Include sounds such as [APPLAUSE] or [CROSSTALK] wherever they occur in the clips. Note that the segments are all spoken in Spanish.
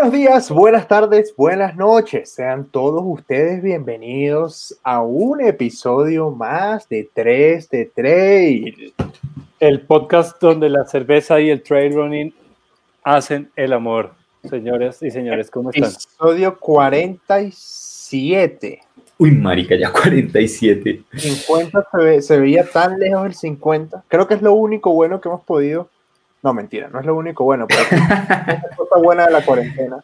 Buenos días, buenas tardes, buenas noches. Sean todos ustedes bienvenidos a un episodio más de 3 de Trail. El podcast donde la cerveza y el trail running hacen el amor. Señores y señores, ¿cómo están? Episodio 47. Uy, marica, ya 47. 50 se, ve- se veía tan lejos el 50. Creo que es lo único bueno que hemos podido. No, mentira, no es lo único bueno, pero es una [LAUGHS] cosa buena de la cuarentena.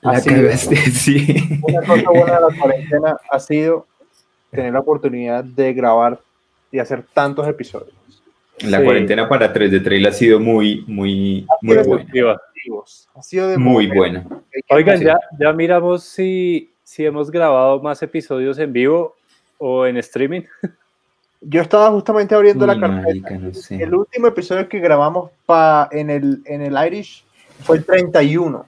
La sido- cagaste, sí. una cosa buena de la cuarentena ha sido tener la oportunidad de grabar y hacer tantos episodios. La Sí. cuarentena para 3 de Trail ha sido muy, muy, muy buena. Viva. Activos. Ha sido de Muy buena. Oigan, ya, ya miramos si, si hemos grabado más episodios en vivo o en streaming. [LAUGHS] Yo estaba justamente abriendo la carpeta. marica, no sé. El último episodio que grabamos pa, en, el, en el Irish fue el 31.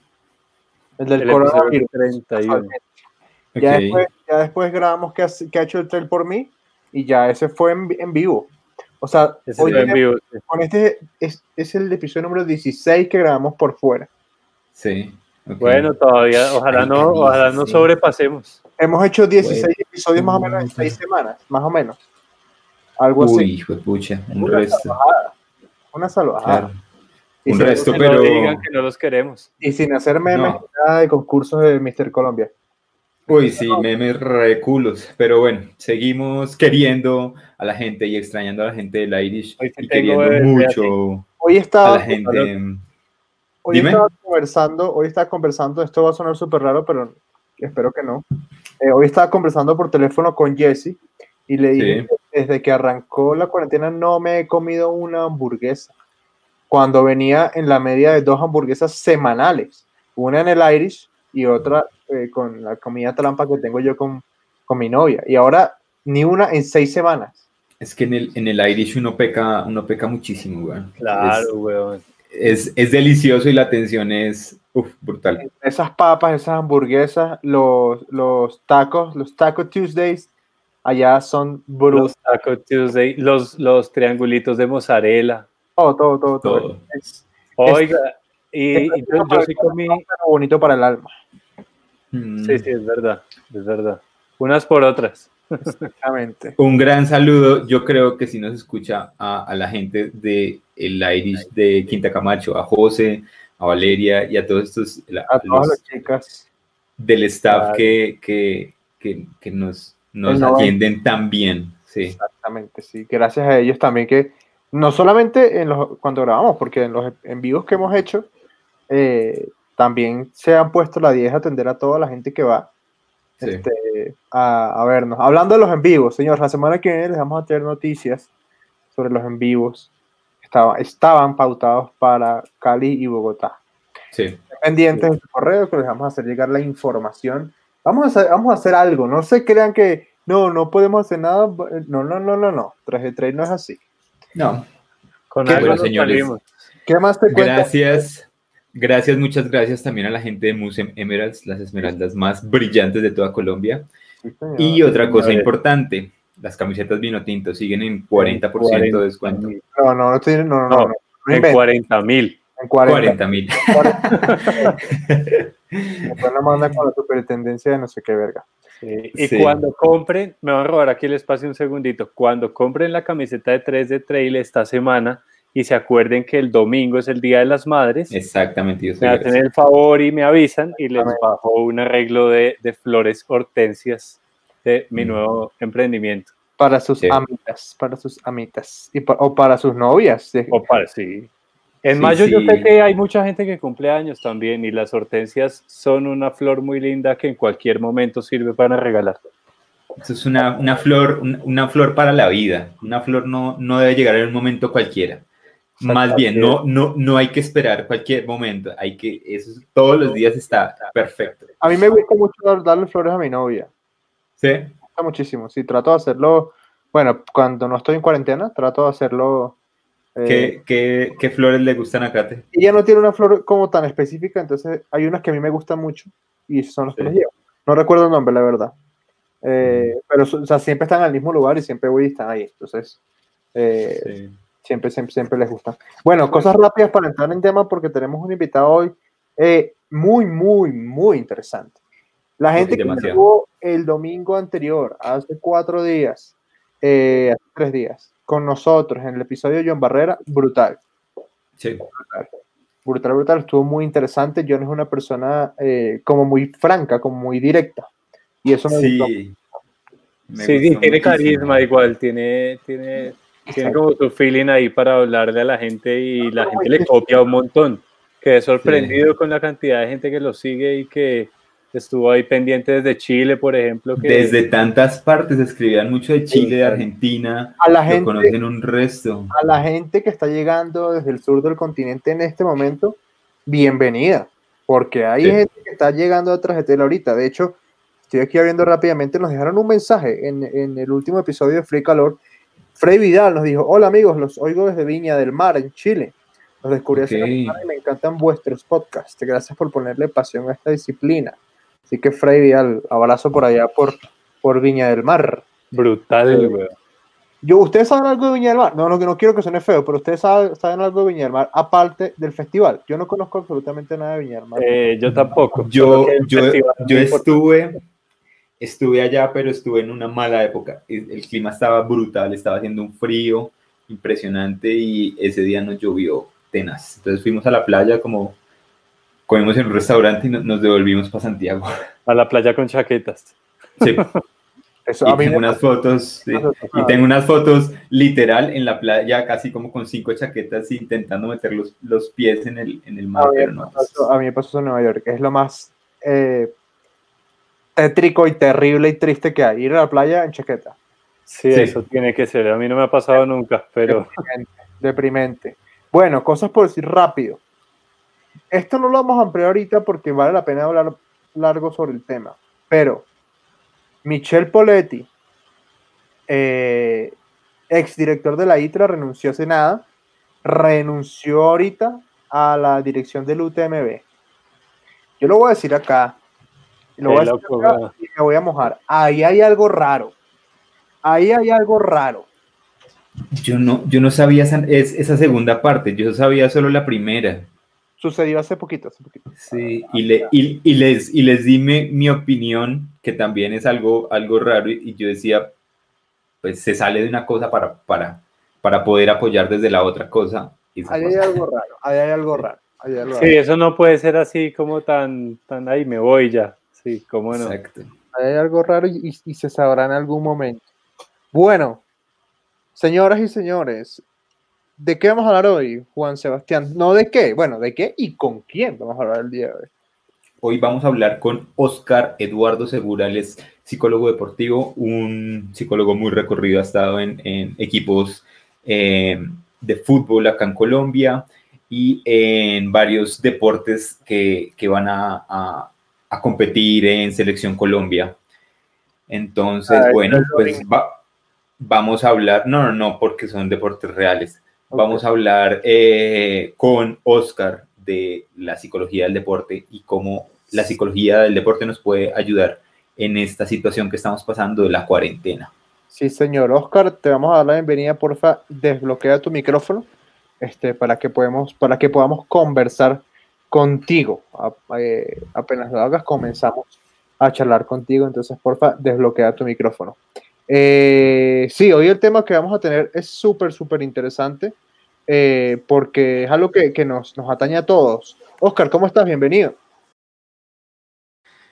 El del El coronavirus. 31. Ya, después, ya después grabamos que, ha- que ha hecho el trail por mí y ya ese fue en, en vivo. O sea, Ese hoy fue en tenemos- vivo. sí. con este es, es el episodio número 16 que grabamos por fuera. Sí. Bueno, todavía, ojalá Ay, no, ojalá no sobrepasemos. Hemos hecho 16 Bueno. episodios más o menos en 6 semanas, más o menos. Algo Uy, así. hijo de pucha, un Una resto. salvajada. Una salvajada. Claro. Y, Un resto, Que pero. no digan que no los queremos. y sin hacer memes, No. nada de concursos de Mr. Colombia. Uy, sí, memes reculos. Pero bueno, seguimos queriendo a la gente y extrañando a la gente del Irish Hoy sí y queriendo mucho Hoy a estaba, la gente. hoy Dime. estaba conversando, hoy estaba conversando, esto va a sonar súper raro, pero espero que no. Eh, hoy estaba conversando por teléfono con Jesse y le dije Sí. Desde que arrancó la cuarentena no me he comido una hamburguesa. Cuando venía en la media de dos hamburguesas semanales, una en el Irish y otra eh, con la comida trampa que tengo yo con, con mi novia. Y ahora ni una en seis semanas. Es que en el, en el Irish uno peca, uno peca muchísimo, weón. Claro, weón. Es, es, es delicioso y la atención es uf, brutal. esas papas, esas hamburguesas, los, los tacos, los Taco Tuesdays, allá son brutales. Los Taco Tuesday, los, los triangulitos de mozzarella. Todo, todo, todo, todo. Todo. Es, Oiga, y, y yo, yo sí comí. bonito para el alma. Mm. Sí, sí, es verdad, es verdad. Unas por otras. Exactamente. Un gran saludo. Yo creo que si nos escucha a, a la gente de el Irish de Quinta Camacho, a José, a Valeria y a todos estos la- A todas los las chicas. del staff Claro. que, que, que, que nos, nos El noventa. atienden tan bien. Sí. Exactamente, sí. Gracias a ellos también que, no solamente en los, cuando grabamos, porque en los en vivos que hemos hecho, eh, también se han puesto la 10 a atender a toda la gente que va Sí. este, a, a vernos. Hablando de los en vivos, señor, la semana que viene les vamos a tener noticias sobre los en vivos. Estaba, estaban pautados para Cali y Bogotá. sí. Pendientes de su correo que les vamos a hacer llegar la información. Vamos a hacer, vamos a hacer algo. No se crean que no, no podemos hacer nada. No, no, no, no, no. Traje de no es así. No. Con Qué algo bueno, señores. salimos. ¿Qué más te cuentas? Gracias. Gracias, muchas gracias también a la gente de Musem Emeralds, las esmeraldas más brillantes de toda Colombia. Sí, señor. Y otra cosa importante, las camisetas vino tinto siguen en 40% de descuento. No, no, no, no, no, no, No, En inventes. 40 mil. En 40. 40 mil. [LAUGHS] Después la mandan con la superintendencia de no sé qué verga. Y Sí. cuando compren, me van a robar aquí el espacio un segundito. Cuando compren la camiseta de 3 de trail esta semana y se acuerden que el domingo es el Día de las Madres, Exactamente, yo me hacen el favor y me avisan y les bajo un arreglo de, de flores hortensias de mi Mm. nuevo emprendimiento. Para sus Sí. amitas, para sus amitas. Y pa- o para sus novias. O para, sí. En Sí, mayo yo sí. sé que hay mucha gente que cumple años también y las hortensias son una flor muy linda que en cualquier momento sirve para regalar. Eso es una, una flor, un- una flor para la vida. Una flor no, no debe llegar en un momento cualquiera. Más bien, no, no, no hay que esperar cualquier momento. Hay que, eso es- todos los días está perfecto. A mí me gusta mucho dar- darle flores a mi novia. ¿Sí? Me gusta muchísimo. Sí, trato de hacerlo. Bueno, cuando no estoy en cuarentena, trato de hacerlo. ¿Qué, qué, qué flores le gustan a Kate? ella no tiene una flor como tan específica, entonces hay unas que a mí me gustan mucho y son las que Sí. les llevo. No recuerdo el nombre, la verdad. Eh, Mm. pero o sea, siempre están al mismo lugar y siempre voy y están ahí. Entonces, eh, Sí. siempre, siempre, siempre les gustan. Bueno, cosas rápidas para entrar en tema porque tenemos un invitado hoy Eh, muy, muy, muy interesante. La gente que estuvo el domingo anterior, hace cuatro días, eh, hace tres días, con nosotros en el episodio de John Barrera, brutal. Sí. Brutal, brutal, brutal. Estuvo muy interesante. John es una persona eh, como muy franca, como muy directa. Y eso me sí. gustó. sí, tiene carisma igual, tiene, tiene, tiene como su feeling ahí para hablarle a la gente y la gente le copia un montón. Quedé sorprendido con la cantidad de gente que lo sigue y que estuvo ahí pendiente desde Chile, por ejemplo. Que... Desde tantas partes escribían mucho de Chile, de Argentina. A la gente, conocen un resto. A la gente que está llegando desde el sur del continente en este momento, bienvenida, porque hay gente que está llegando a Trajetela ahorita. De hecho, estoy aquí viendo rápidamente, nos dejaron un mensaje en, en el último episodio de Free Calor. Frey Vidal nos dijo, hola amigos, los oigo desde Viña del Mar, en Chile. Los descubrí hace y me encantan vuestros podcasts. Gracias por ponerle pasión a esta disciplina. Así que Freddy, al abrazo por allá por, por Viña del Mar. Brutal, eh, güey. Yo, ¿Ustedes saben algo de Viña del Mar? No, no, no quiero que suene feo, pero ustedes saben, saben, algo de Viña del Mar, aparte del festival. Yo no conozco absolutamente nada de Viña del Mar. Eh, yo tampoco. Yo, yo, yo estuve, estuve allá, pero estuve en una mala época. El, el, clima estaba brutal, estaba haciendo un frío impresionante y ese día nos llovió tenaz. Entonces fuimos a la playa como comimos en un restaurante y nos devolvimos para Santiago. A la playa con chaquetas. Sí. [LAUGHS] Eso, y tengo unas fotos, sí. y tengo unas fotos literal en la playa, casi como con cinco chaquetas, intentando meter los, los pies en el, en el mar. A mí, pasó, a mí me pasó en Nueva York, que es lo más eh, tétrico y terrible y triste que hay, ir a la playa en chaqueta. Sí, sí, eso tiene que ser. A mí no me ha pasado nunca, pero... Deprimente. deprimente. Bueno, cosas por decir rápido esto no lo vamos a ampliar ahorita porque vale la pena hablar largo sobre el tema, pero Michel Poletti, eh, ex director de la ITRA, renunció hace nada, renunció ahorita a la dirección del UTMB. Yo lo voy a decir acá, lo voy a, decir acá y me voy a mojar. Ahí hay algo raro. Ahí hay algo raro. Yo no, yo no sabía esa, esa segunda parte, yo sabía solo la primera. Sucedió hace poquito, hace poquito. Sí, y, le, y, y les, y les di mi, mi, opinión, que también es algo, algo raro, y, yo decía, pues se sale de una cosa para, para, para poder apoyar desde la otra cosa. Ahí hay algo raro, ahí hay algo raro. sí, eso no puede ser así como tan, tan ahí me voy ya. Sí, cómo no. Exacto. Ahí hay algo raro y, y se sabrá en algún momento. Bueno, señoras y señores, ¿De qué vamos a hablar hoy, Juan Sebastián? No de qué, bueno, de qué y con quién vamos a hablar el día de hoy. Hoy vamos a hablar con Oscar Eduardo Segura, él es psicólogo deportivo, un psicólogo muy recorrido, ha estado en, en equipos eh, de fútbol acá en Colombia y en varios deportes que, que van a, a, a, competir en Selección Colombia. Entonces, ah, bueno, pues va, vamos a hablar, no, no, no, porque son deportes reales. Vamos a hablar eh, con Oscar de la psicología del deporte y cómo la psicología del deporte nos puede ayudar en esta situación que estamos pasando de la cuarentena. Sí, señor. Oscar, te vamos a dar la bienvenida, porfa, desbloquea tu micrófono este, para, que podemos, para que podamos conversar contigo. Eh, apenas lo hagas, comenzamos a charlar contigo, entonces, porfa, desbloquea tu micrófono. Eh, sí, hoy el tema que vamos a tener es súper, súper interesante eh, porque es algo que, que nos, nos, atañe a todos. Oscar, ¿cómo estás? Bienvenido.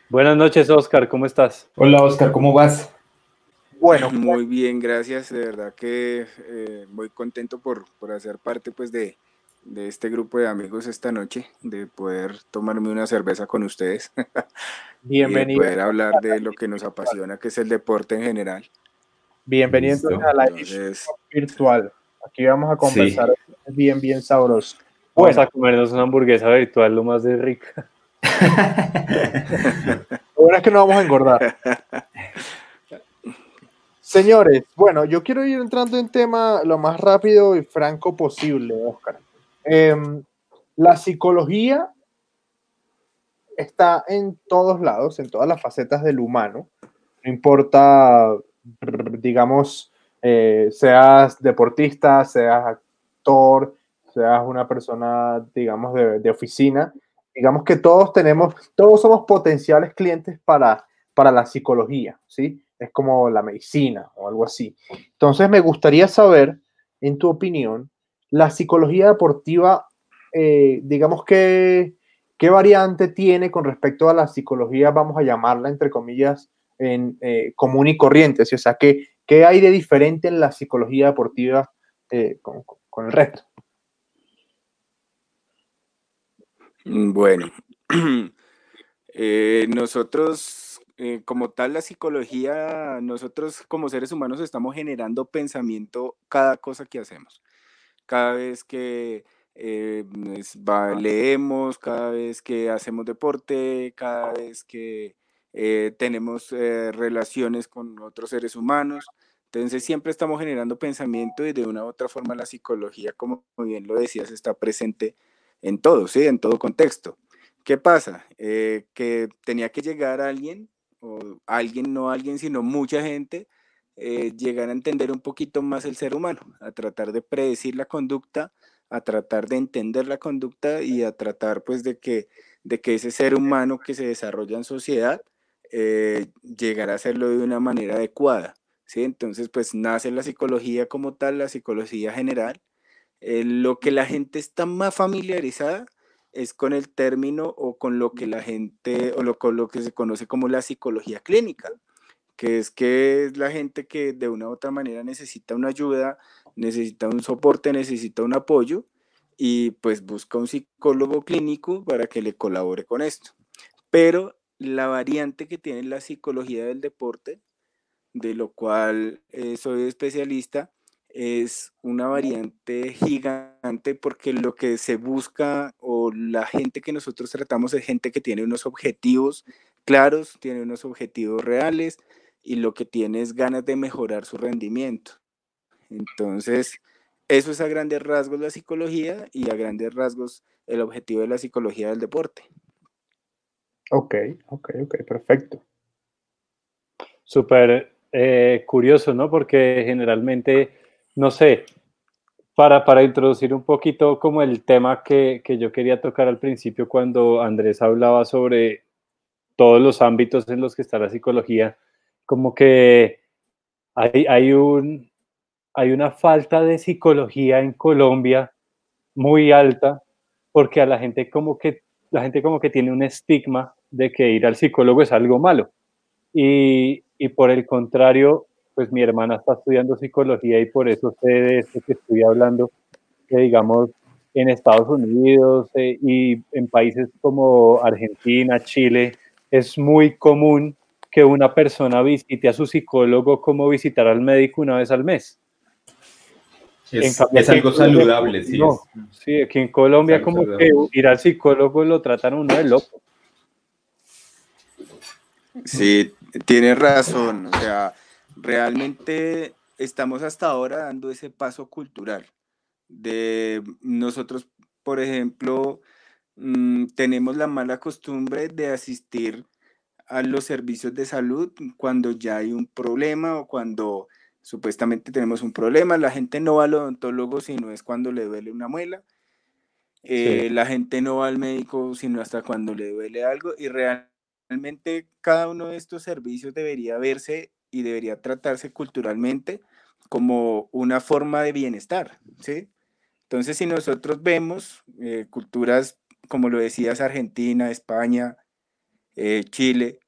Buenas noches, Oscar, ¿cómo estás? Hola, Oscar, ¿cómo vas? Bueno, [LAUGHS] muy bien, gracias. De verdad que eh, muy contento por, por, hacer parte pues, de, de este grupo de amigos esta noche, de poder tomarme una cerveza con ustedes. [LAUGHS] Bienvenido. y poder hablar de lo que nos apasiona, que es el deporte en general. Bienvenido a la Entonces, virtual. Aquí vamos a conversar sí. bien, bien sabroso. Vamos bueno. a comernos una hamburguesa virtual lo más de rica. [LAUGHS] lo bueno es que no vamos a engordar. Señores, bueno, yo quiero ir entrando en tema lo más rápido y franco posible, Oscar. Eh, la psicología está en todos lados, en todas las facetas del humano. No importa digamos, eh, seas deportista, seas actor, seas una persona, digamos, de, oficina, digamos que todos tenemos, todos somos potenciales clientes para, para la psicología, ¿sí? Es como la medicina o algo así. Entonces me gustaría saber, en tu opinión, la psicología deportiva, eh, digamos que, ¿qué variante tiene con respecto a la psicología, vamos a llamarla, entre comillas, en, eh, común y corriente? O sea, ¿qué, ¿qué, hay de diferente en la psicología deportiva eh, con, con el resto? Mm, bueno, [CLEARS THROAT] nosotros, como tal, la psicología, nosotros como seres humanos estamos generando pensamiento cada cosa que hacemos cada vez que eh, leemos, cada vez que hacemos deporte, cada vez que eh, tenemos eh, relaciones con otros seres humanos. Entonces siempre estamos generando pensamiento y de una u otra forma la psicología, como bien lo decías, está presente en todo, ¿sí? En todo contexto. ¿Qué pasa? que tenía que llegar alguien, o alguien, no alguien, sino mucha gente, eh, llegar a entender un poquito más el ser humano, a tratar de predecir la conducta, a tratar de entender la conducta y a tratar pues de que, de que ese ser humano que se desarrolla en sociedad eh, llegara a hacerlo de una manera adecuada. ¿sí? Entonces pues nace la psicología como tal, la psicología general. Eh, lo que la gente está más familiarizada es con el término o con lo que la gente o lo, con lo que se conoce como la psicología clínica que es que es la gente que de una u otra manera necesita una ayuda, necesita un soporte, necesita un apoyo y pues busca un psicólogo clínico para que le colabore con esto. Pero la variante que tiene la psicología del deporte, de lo cual eh, soy especialista, es una variante gigante porque lo que se busca o la gente que nosotros tratamos es gente que tiene unos objetivos claros, tiene unos objetivos reales, y lo que tiene es ganas de mejorar su rendimiento. Entonces, eso es a grandes rasgos la psicología y a grandes rasgos el objetivo de la psicología del deporte. Ok, ok, ok, perfecto. Súper eh, curioso, ¿no? Porque generalmente, no sé, para, para introducir un poquito como el tema que, que yo quería tocar al principio cuando Andrés hablaba sobre todos los ámbitos en los que está la psicología, como que hay, hay, un, hay una falta de psicología en Colombia muy alta, porque a la gente como que la gente como que tiene un estigma de que ir al psicólogo es algo malo. Y, y por el contrario, pues mi hermana está estudiando psicología y por eso sé de esto que estoy hablando, que digamos en Estados Unidos eh, y en países como Argentina, Chile, es muy común que una persona visite a su psicólogo como visitar al médico una vez al mes. Es, algo saludable, sí. sí, aquí en Colombia como que ir al psicólogo lo tratan uno de loco. Sí, tienes razón. O sea, realmente estamos hasta ahora dando ese paso cultural. De nosotros, por ejemplo, mm, tenemos la mala costumbre de asistir a los servicios de salud cuando ya hay un problema o cuando supuestamente tenemos un problema. La gente no va al odontólogo sino es cuando le duele una muela. Eh, la gente no va al médico sino hasta cuando le duele algo y realmente cada uno de estos servicios debería verse y debería tratarse culturalmente como una forma de bienestar, ¿sí? Entonces, si nosotros vemos eh, culturas, como lo decías, Argentina, España, eh, Chile,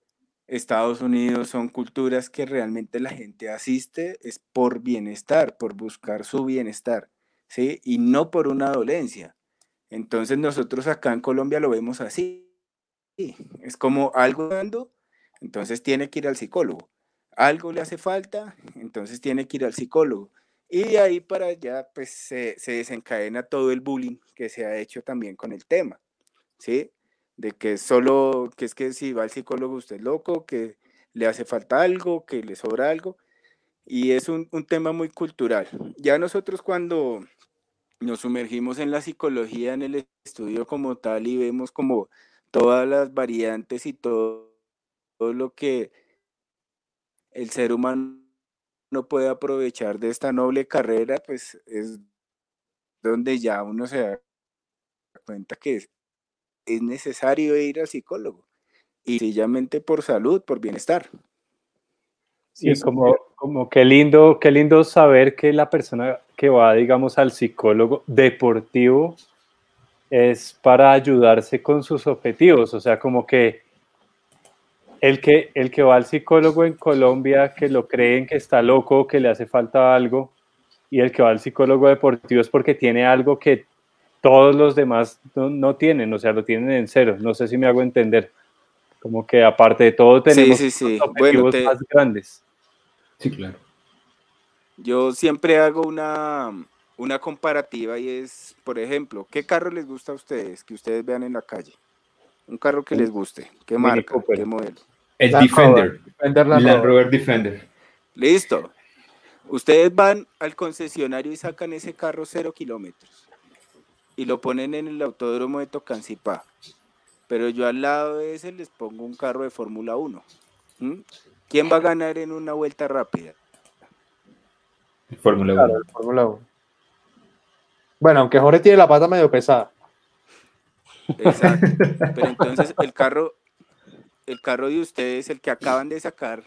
Estados Unidos son culturas que realmente la gente asiste es por bienestar, por buscar su bienestar, ¿sí? Y no por una dolencia. Entonces nosotros acá en Colombia lo vemos así. Es como algo dando, entonces tiene que ir al psicólogo. Algo le hace falta, entonces tiene que ir al psicólogo. Y de ahí para allá, pues se, se desencadena todo el bullying que se ha hecho también con el tema, ¿sí? de que solo, que es que si va al psicólogo usted es loco, que le hace falta algo, que le sobra algo, y es un, tema muy cultural. Ya nosotros cuando nos sumergimos en la psicología, en el estudio como tal, y vemos como todas las variantes y todo, todo lo que el ser humano no puede aprovechar de esta noble carrera, pues es donde ya uno se da cuenta que es necesario ir al psicólogo. Y sencillamente por salud, por bienestar. Sí, es como, como qué lindo, qué lindo saber que la persona que va, digamos, al psicólogo deportivo es para ayudarse con sus objetivos. O sea, como que el que, el que va al psicólogo en Colombia, que lo creen que está loco, que le hace falta algo, y el que va al psicólogo deportivo es porque tiene algo que todos los demás no, tienen, o sea, lo tienen en cero. No sé si me hago entender. Como que aparte de todo tenemos objetivos más grandes. Sí, claro. Yo siempre hago una, una comparativa y es, por ejemplo, ¿qué carro les gusta a ustedes que ustedes vean en la calle? Un carro que les guste, ¿qué marca, qué modelo? El Defender, Land Rover Defender. Listo. Ustedes van al concesionario y sacan ese carro cero kilómetros y lo ponen en el autódromo de Tocancipá. Pero yo al lado de ese les pongo un carro de Fórmula 1. ¿Quién va a ganar en una vuelta rápida? Fórmula 1. Bueno, aunque Jorge tiene la pata medio pesada. Exacto. [LAUGHS] Pero entonces el carro, el carro de ustedes, el que acaban de sacar,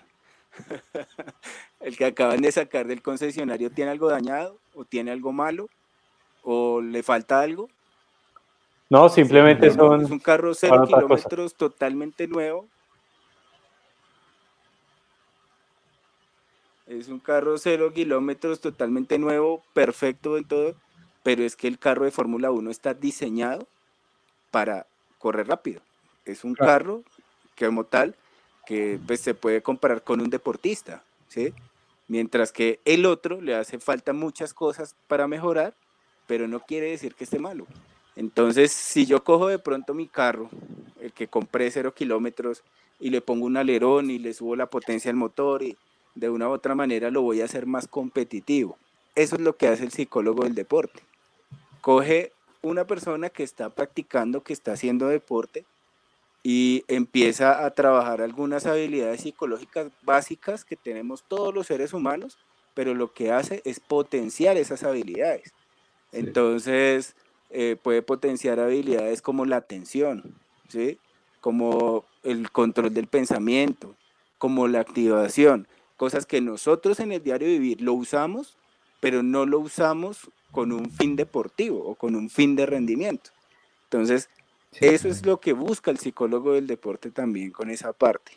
[LAUGHS] el que acaban de sacar del concesionario, ¿tiene algo dañado o tiene algo malo o le falta algo? No, simplemente son. Es un carro cero kilómetros totalmente nuevo. Es un carro cero kilómetros totalmente nuevo, perfecto en todo, pero es que el carro de Fórmula 1 está diseñado para correr rápido. Es un carro que como tal que pues, se puede comparar con un deportista, ¿sí? Mientras que el otro le hace falta muchas cosas para mejorar, pero no quiere decir que esté malo. Entonces, si yo cojo de pronto mi carro, el que compré cero kilómetros, y le pongo un alerón y le subo la potencia al motor y de una u otra manera lo voy a hacer más competitivo. Eso es lo que hace el psicólogo del deporte. Coge una persona que está practicando, que está haciendo deporte, y empieza a trabajar algunas habilidades psicológicas básicas que tenemos todos los seres humanos, pero lo que hace es potenciar esas habilidades. Entonces, eh, puede potenciar habilidades como la atención, ¿sí? como el control del pensamiento, como la activación, cosas que nosotros en el diario vivir lo usamos, pero no lo usamos con un fin deportivo o con un fin de rendimiento. Entonces, eso es lo que busca el psicólogo del deporte también con esa parte.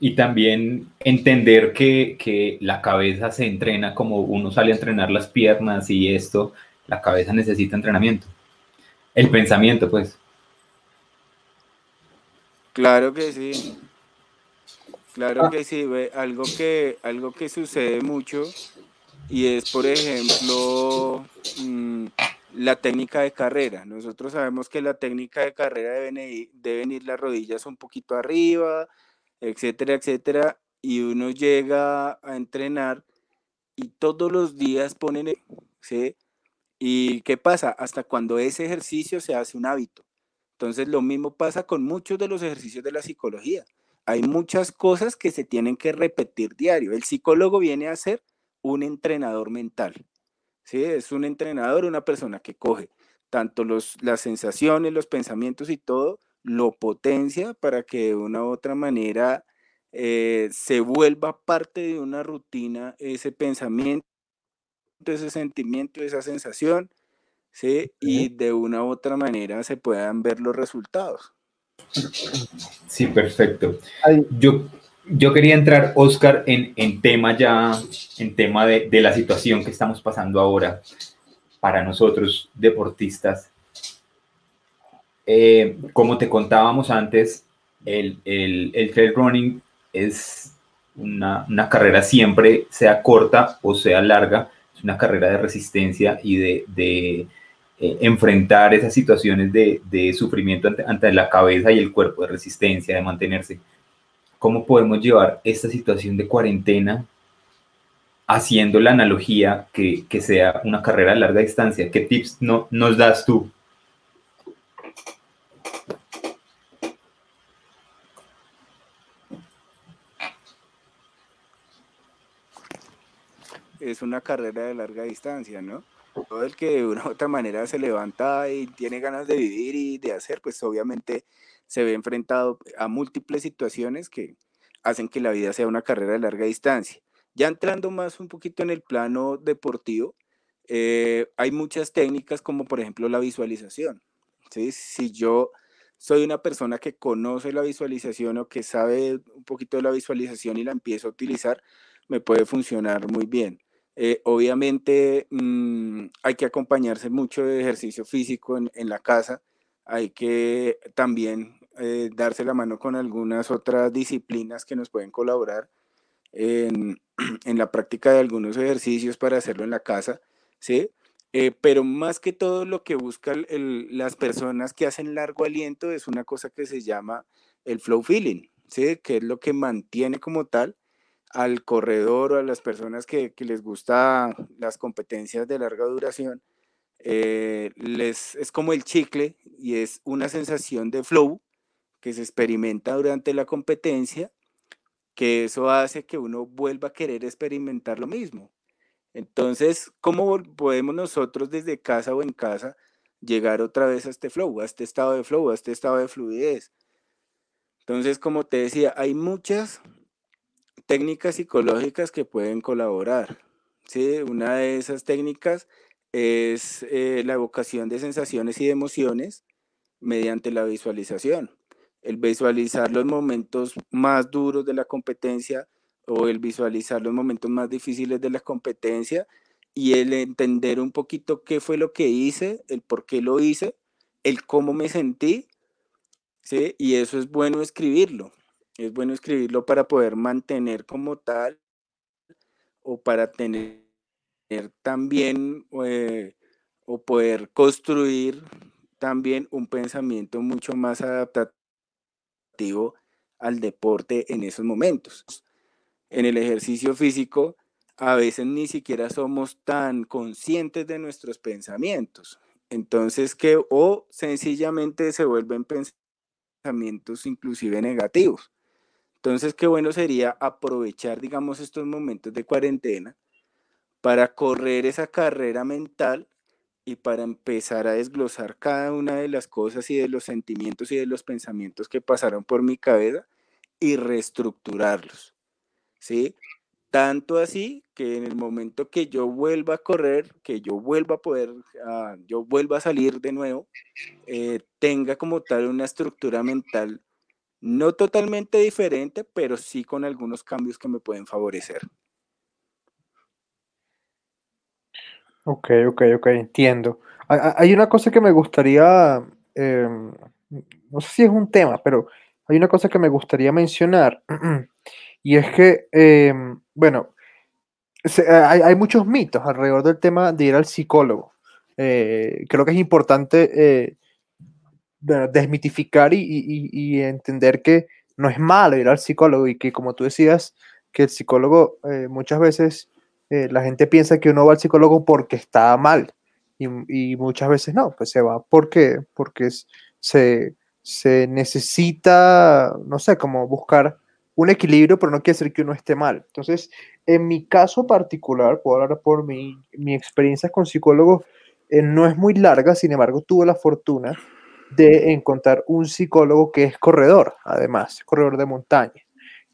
Y también entender que, la cabeza se entrena como uno sale a entrenar las piernas y esto, la cabeza necesita entrenamiento. El pensamiento, pues. Claro que sí. Claro ah. que sí, algo que, algo que sucede mucho y es, por ejemplo, mm, la técnica de carrera. Nosotros sabemos que la técnica de carrera deben ir, deben ir las rodillas un poquito arriba, etcétera, etcétera, y uno llega a entrenar y todos los días ponen, ¿sí? ¿Y qué pasa? Hasta cuando ese ejercicio se hace un hábito. Entonces lo mismo pasa con muchos de los ejercicios de la psicología. Hay muchas cosas que se tienen que repetir diario. El psicólogo viene a ser un entrenador mental. ¿sí? Es un entrenador, una persona que coge tanto los, las sensaciones, los pensamientos y todo, lo potencia para que de una u otra manera eh, se vuelva parte de una rutina ese pensamiento, ese sentimiento, esa sensación, ¿sí? y de una u otra manera se puedan ver los resultados. Sí, perfecto. Yo, yo quería entrar, Oscar, en, en tema ya, en tema de, de, la situación que estamos pasando ahora para nosotros, deportistas. Eh, como te contábamos antes, el, el, el trail running es una, una, carrera siempre, sea corta o sea larga, es una carrera de resistencia y de, de eh, enfrentar esas situaciones de, de sufrimiento ante, ante la cabeza y el cuerpo, de resistencia, de mantenerse cómo podemos llevar esta situación de cuarentena haciendo la analogía que, sea una carrera de larga distancia. ¿Qué tips no, nos das tú? Es una carrera de larga distancia, ¿no? todo el que de una u otra manera se levanta y tiene ganas de vivir y de hacer, pues obviamente se ve enfrentado a múltiples situaciones que hacen que la vida sea una carrera de larga distancia. Ya entrando más un poquito en el plano deportivo, eh, hay muchas técnicas como por ejemplo la visualización. ¿sí? Si yo soy una persona que conoce la visualización o que sabe un poquito de la visualización y la empiezo a utilizar, me puede funcionar muy bien. Eh, obviamente mm, hay que acompañarse mucho de ejercicio físico en, la casa, hay que también eh, darse la mano con algunas otras disciplinas que nos pueden colaborar [CLEARS THROAT] en, la práctica de algunos ejercicios para hacerlo en la casa, ¿sí? Eh, pero más que todo lo que buscan las personas que hacen largo aliento es una cosa que se llama el flow feeling, ¿sí? Que es lo que mantiene como tal al corredor o a las personas que, les gusta las competencias de larga duración, eh, les, es como el chicle y es una sensación de flow que se experimenta durante la competencia, que eso hace que uno vuelva a querer experimentar lo mismo. Entonces, ¿cómo podemos nosotros desde casa o en casa llegar otra vez a este flow, a este estado de flow, a este estado de fluidez? Entonces, como te decía, hay muchas técnicas psicológicas que pueden colaborar. ¿sí? Una de esas técnicas es eh, la evocación de sensaciones y de emociones mediante la visualización. El visualizar los momentos más duros de la competencia o el visualizar los momentos más difíciles de la competencia y el entender un poquito qué fue lo que hice, el por qué lo hice, el cómo me sentí, ¿sí? Y eso es bueno escribirlo. Es bueno escribirlo para poder mantener como tal o para tener también eh, o poder construir también un pensamiento mucho más adaptativo al deporte en esos momentos. En el ejercicio físico, a veces ni siquiera somos tan conscientes de nuestros pensamientos. Entonces, que o sencillamente se vuelven pensamientos inclusive negativos. Entonces, qué bueno sería aprovechar, digamos, estos momentos de cuarentena para correr esa carrera mental y para empezar a desglosar cada una de las cosas y de los sentimientos y de los pensamientos que pasaron por mi cabeza y reestructurarlos. ¿Sí? Tanto así que en el momento que yo vuelva a correr, que yo vuelva a poder, ah, yo vuelva a salir de nuevo, eh, tenga como tal una estructura mental no totalmente diferente, pero sí con algunos cambios que me pueden favorecer. Ok, ok, ok, entiendo. Hay una cosa que me gustaría, em, no sé si es un tema, pero hay una cosa que me gustaría mencionar, [CLEARS THROAT] y es que, em, bueno, hay, muchos mitos alrededor del tema de ir al psicólogo. Eh, creo que es importante eh, desmitificar y, entender que no es malo ir al psicólogo y que, como tú decías, que el psicólogo eh, muchas veces eh, la gente piensa que uno va al psicólogo porque está mal y, muchas veces no, pues se va porque, porque se, se necesita, no sé, como buscar un equilibrio, pero no quiere decir que uno esté mal. Entonces, en mi caso particular, puedo hablar por mi, mi experiencia con psicólogos, eh, no es muy larga, sin embargo, tuve la fortuna de encontrar un psicólogo que es corredor, además, corredor de montaña.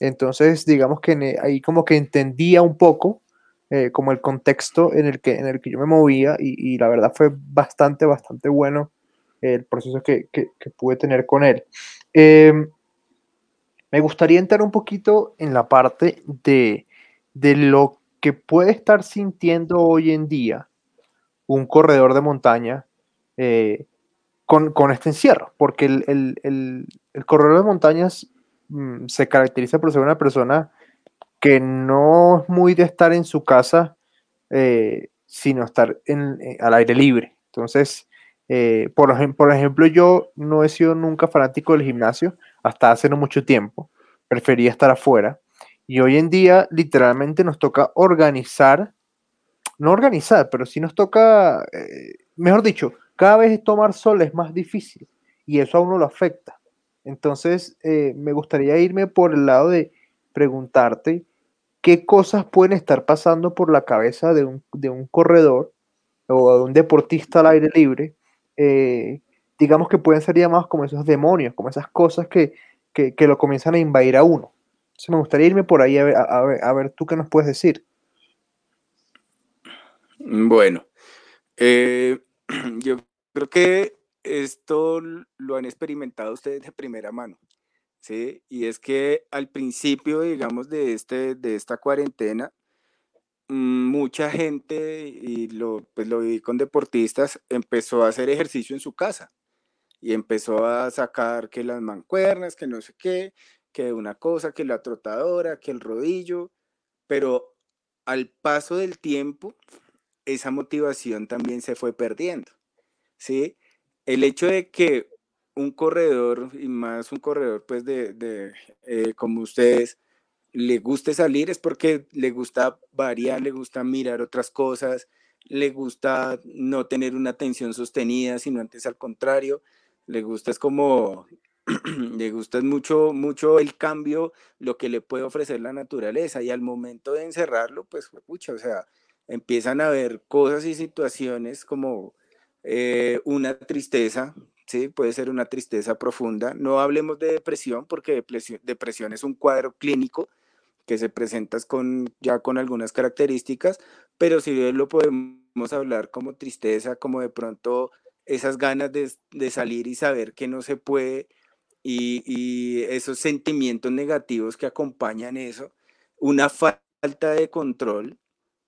Entonces, digamos que ahí como que entendía un poco eh, como el contexto en el, que, en el que yo me movía y, la verdad fue bastante, bastante bueno el proceso que, que, pude tener con él. Em, me gustaría entrar un poquito en la parte de, de lo que puede estar sintiendo hoy en día un corredor de montaña eh, con, este encierro, porque el, corredor de montañas mm, se caracteriza por ser una persona que no es muy de estar en su casa, eh, sino estar eh, al aire libre. Entonces, eh, por, por ejemplo, yo no he sido nunca fanático del gimnasio hasta hace no mucho tiempo. Prefería estar afuera. Y hoy en día, literalmente, nos toca organizar, no organizar, pero sí nos toca, mejor dicho, cada vez tomar sol es más difícil y eso a uno lo afecta. Entonces, me gustaría irme por el lado de preguntarte qué cosas pueden estar pasando por la cabeza de un, corredor o de un deportista al aire libre, eh, digamos que pueden ser llamados como esos demonios, como esas cosas que, que, lo comienzan a invadir a uno. Entonces me gustaría irme por ahí a ver, a, ver, a ver tú qué nos puedes decir. Bueno, eh, [CLEARS THROAT] yo creo que esto lo han experimentado ustedes de primera mano, Y es que al principio, digamos, de, este, de esta cuarentena, mucha gente, y lo, pues lo viví con deportistas, empezó a hacer ejercicio en su casa y empezó a sacar que las mancuernas, que no sé qué, que una cosa, que la trotadora, que el rodillo, pero al paso del tiempo, esa motivación también se fue perdiendo, ¿sí? El hecho de que un corredor, y más un corredor pues de, de eh, como ustedes, le guste salir es porque le gusta variar, le gusta mirar otras cosas, le gusta no tener una atención sostenida, sino antes al contrario, le gusta es como, [CLEARS THROAT] le gusta mucho, mucho el cambio, lo que le puede ofrecer la naturaleza y al momento de encerrarlo, pues, pucha, o sea, empiezan a ver cosas y situaciones como eh, una tristeza, ¿sí? Puede ser una tristeza profunda. No hablemos de depresión porque depresión, depresión es un cuadro clínico, que se presentas con, ya con algunas características, pero si bien lo podemos hablar como tristeza, como de pronto esas ganas de, de salir y saber que no se puede y, y, esos sentimientos negativos que acompañan eso, una falta de control,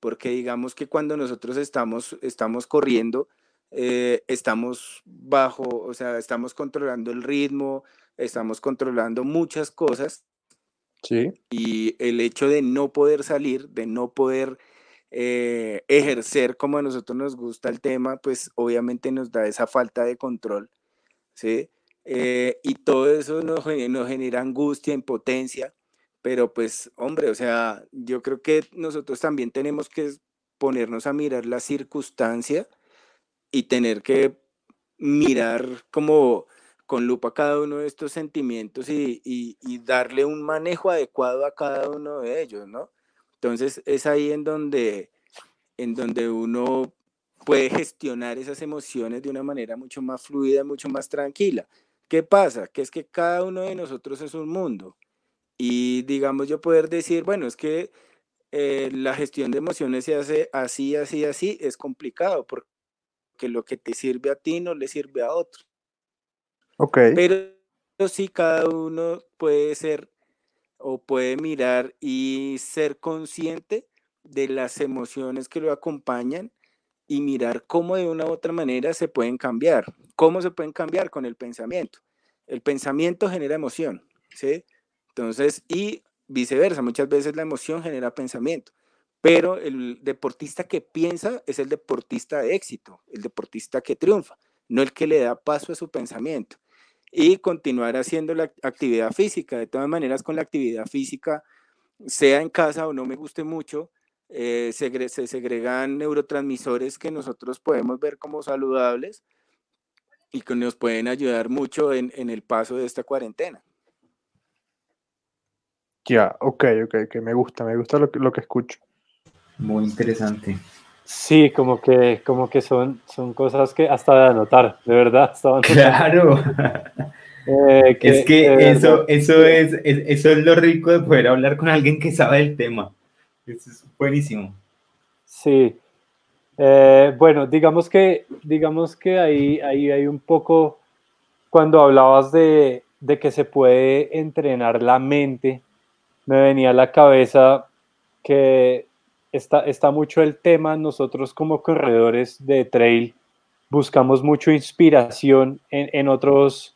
porque digamos que cuando nosotros estamos, estamos corriendo, eh, estamos bajo, o sea, estamos controlando el ritmo, estamos controlando muchas cosas y el hecho de no poder salir, de no poder eh, ejercer como a nosotros nos gusta el tema, pues obviamente nos da esa falta de control, ¿sí? Eh, y todo eso nos, nos genera angustia, impotencia, pero pues hombre, o sea, yo creo que nosotros también tenemos que ponernos a mirar la circunstancia y tener que mirar como con lupa cada uno de estos sentimientos y, darle un manejo adecuado a cada uno de ellos, ¿no? Entonces es ahí en donde, en donde uno puede gestionar esas emociones de una manera mucho más fluida, mucho más tranquila. ¿Qué pasa? Que es que cada uno de nosotros es un mundo. Y digamos yo poder decir, bueno, es que eh, la gestión de emociones se hace así, así, así, es complicado porque lo que te sirve a ti no le sirve a otro. Pero sí cada uno puede ser o puede mirar y ser consciente de las emociones que lo acompañan y mirar cómo de una u otra manera se pueden cambiar. ¿Cómo se pueden cambiar? Con el pensamiento. El pensamiento genera emoción, ¿sí? Entonces, y viceversa, muchas veces la emoción genera pensamiento, pero el deportista que piensa es el deportista de éxito, el deportista que triunfa, no el que le da paso a su pensamiento y continuar haciendo la actividad física. De todas maneras, con la actividad física, sea en casa o no me guste mucho, eh, se, se, segregan neurotransmisores que nosotros podemos ver como saludables y que nos pueden ayudar mucho en, el paso de esta cuarentena. Ya, ok, ok, que me gusta, me gusta lo, lo que escucho. Muy interesante. Sí, como que, como que son, son cosas que hasta de anotar, de verdad. [LAUGHS] Claro. [LAUGHS] Eh, es que eso, eso, es, eso es lo rico de poder hablar con alguien que sabe el tema. Eso es buenísimo. Sí. Eh, bueno, digamos que, digamos que ahí, ahí hay un poco, cuando hablabas de, de que se puede entrenar la mente, me venía a la cabeza que está, está mucho el tema, nosotros como corredores de trail buscamos mucho inspiración en, en otros,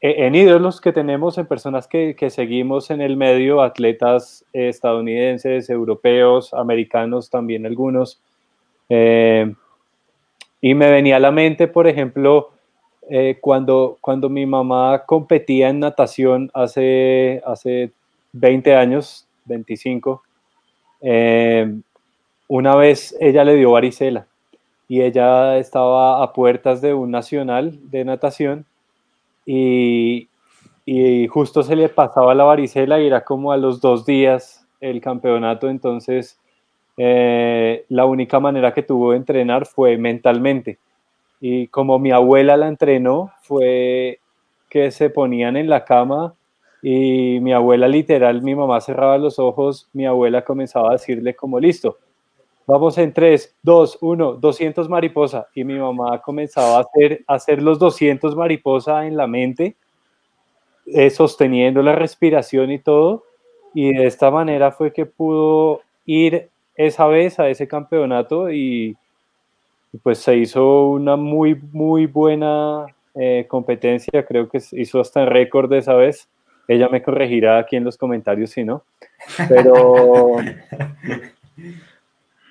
e, en, ídolos que tenemos, en personas que, que seguimos en el medio, atletas estadounidenses, europeos, americanos también algunos. Eh, y me venía a la mente, por ejemplo, eh, cuando, cuando mi mamá competía en natación hace, hace 20 años, 25, eh, una vez ella le dio varicela y ella estaba a puertas de un nacional de natación y, justo se le pasaba la varicela y era como a los dos días el campeonato, entonces eh, la única manera que tuvo de entrenar fue mentalmente. Y como mi abuela la entrenó, fue que se ponían en la cama y mi abuela literal, mi mamá cerraba los ojos, mi abuela comenzaba a decirle como listo, vamos en 3, 2, 1, 200 mariposa y mi mamá comenzaba a hacer, hacer los 200 mariposa en la mente, eh, sosteniendo la respiración y todo. Y de esta manera fue que pudo ir esa vez a ese campeonato y, pues se hizo una muy, muy buena eh, competencia, creo que hizo hasta el récord de esa vez. Ella me corregirá aquí en los comentarios si no, [LAUGHS] pero,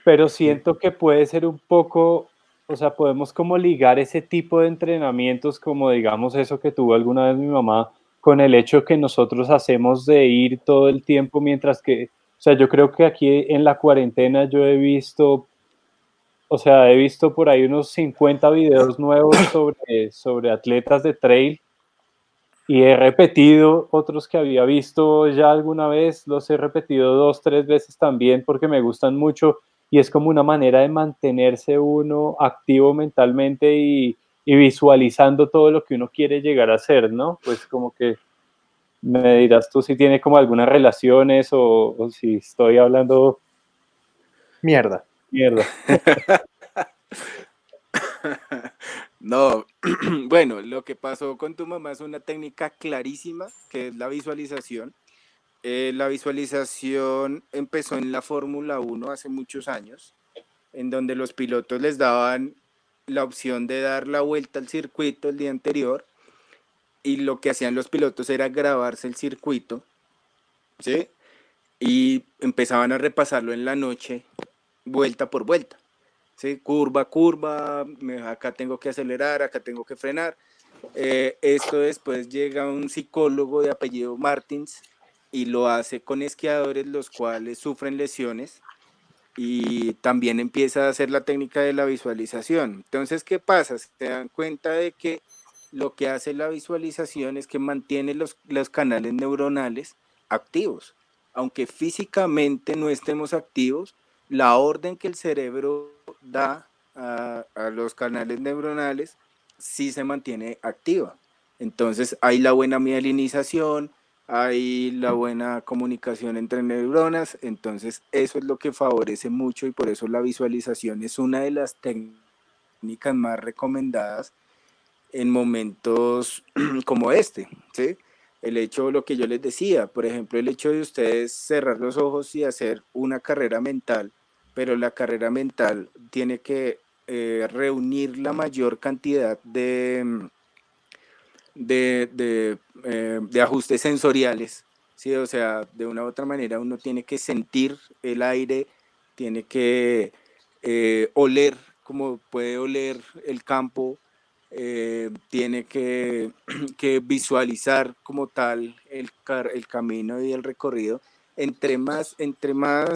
pero siento que puede ser un poco, o sea, podemos como ligar ese tipo de entrenamientos, como digamos eso que tuvo alguna vez mi mamá, con el hecho que nosotros hacemos de ir todo el tiempo mientras que, o sea, yo creo que aquí en la cuarentena yo he visto, o sea, he visto por ahí unos 50 videos nuevos sobre, sobre atletas de trail y he repetido otros que había visto ya alguna vez, los he repetido dos, tres veces también porque me gustan mucho y es como una manera de mantenerse uno activo mentalmente y, y visualizando todo lo que uno quiere llegar a ser, ¿no? Pues como que me dirás tú si tiene como algunas relaciones o, si estoy hablando mierda. Mierda. [LAUGHS] No, [CLEARS THROAT] bueno, lo que pasó con tu mamá es una técnica clarísima, que es la visualización. Eh, la visualización empezó en la Fórmula 1 hace muchos años, en donde los pilotos les daban la opción de dar la vuelta al circuito el día anterior y lo que hacían los pilotos era grabarse el circuito, ¿sí? Y empezaban a repasarlo en la noche, vuelta por vuelta, ¿sí? Curva, curva, acá tengo que acelerar, acá tengo que frenar. Eh, esto después llega un psicólogo de apellido Martins y lo hace con esquiadores los cuales sufren lesiones y también empieza a hacer la técnica de la visualización. Entonces, ¿qué pasa? Se dan cuenta de que lo que hace la visualización es que mantiene los, los canales neuronales activos. Aunque físicamente no estemos activos, la orden que el cerebro da a, los canales neuronales sí se mantiene activa. Entonces hay la buena mielinización, hay la buena comunicación entre neuronas, entonces eso es lo que favorece mucho y por eso la visualización es una de las técnicas más recomendadas en momentos [CLEARS THROAT] como este, ¿sí? El hecho, lo que yo les decía, por ejemplo, el hecho de ustedes cerrar los ojos y hacer una carrera mental, pero la carrera mental tiene que eh, reunir la mayor cantidad de, de, eh, de, ajustes sensoriales, ¿sí? O sea, de una u otra manera uno tiene que sentir el aire, tiene que eh, oler como puede oler el campo, eh, tiene que, [CLEARS THROAT] que, visualizar como tal el, camino y el recorrido. Entre más,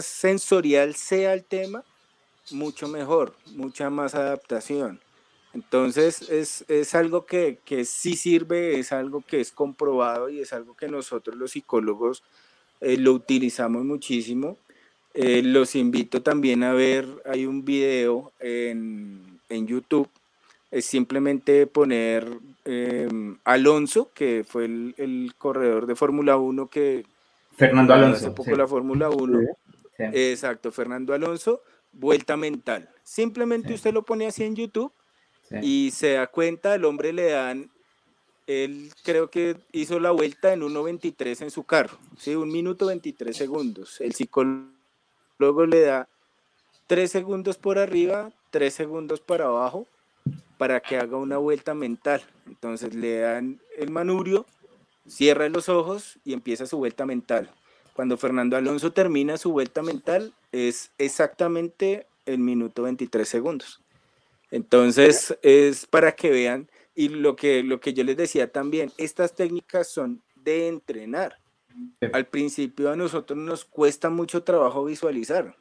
sensorial sea el tema, mucho mejor, mucha más adaptación. Entonces es, algo que, sí sirve, es algo que es comprobado y es algo que nosotros los psicólogos eh, lo utilizamos muchísimo. Eh, los invito también a ver, hay un video en, YouTube, es simplemente poner em, Alonso, que fue el, corredor de Fórmula 1 que... Fernando Alonso. Hace poco la Fórmula 1. Exacto, Fernando Alonso, vuelta mental. Simplemente usted lo pone así en YouTube y se da cuenta, el hombre le dan, él creo que hizo la vuelta en 1.23 en su carro, ¿sí? un minuto 23 segundos. El psicólogo le da 3 segundos por arriba, 3 segundos para abajo, para que haga una vuelta mental. Entonces le dan el manubrio, cierra los ojos y empieza su vuelta mental. Cuando Fernando Alonso termina su vuelta mental es exactamente el minuto 23 segundos. Entonces, es para que vean, y lo que, lo que yo les decía también, estas técnicas son de entrenar. Al principio a nosotros nos cuesta mucho trabajo visualizar.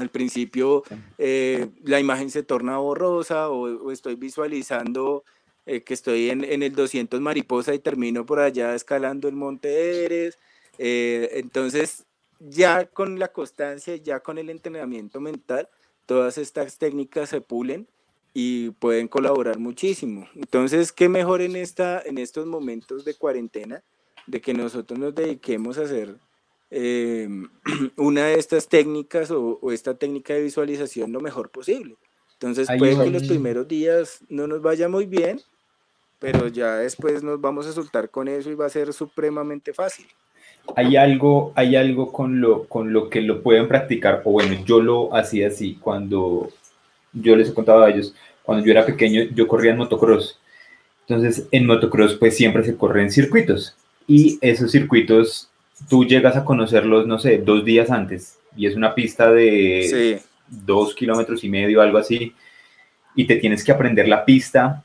Al principio eh, la imagen se torna borrosa o, estoy visualizando eh, que estoy en, el 200 mariposa y termino por allá escalando el monte Eres. Eh, entonces ya con la constancia, ya con el entrenamiento mental, todas estas técnicas se pulen y pueden colaborar muchísimo. Entonces, ¿qué mejor en, esta, en estos momentos de cuarentena de que nosotros nos dediquemos a hacer em, [CLEARS THROAT] una de estas técnicas o, esta técnica de visualización lo mejor posible? Entonces, puede que los primeros días no nos vaya muy bien, pero ya después nos vamos a soltar con eso y va a ser supremamente fácil. Hay algo, hay algo con, lo, con lo que lo pueden practicar, o bueno, yo lo hacía así cuando yo les he contado a ellos, cuando yo era pequeño yo corría en motocross. Entonces, en motocross pues siempre se corre en circuitos y esos circuitos tú llegas a conocerlos, no sé, dos días antes y es una pista de dos kilómetros y medio, algo así, y te tienes que aprender la pista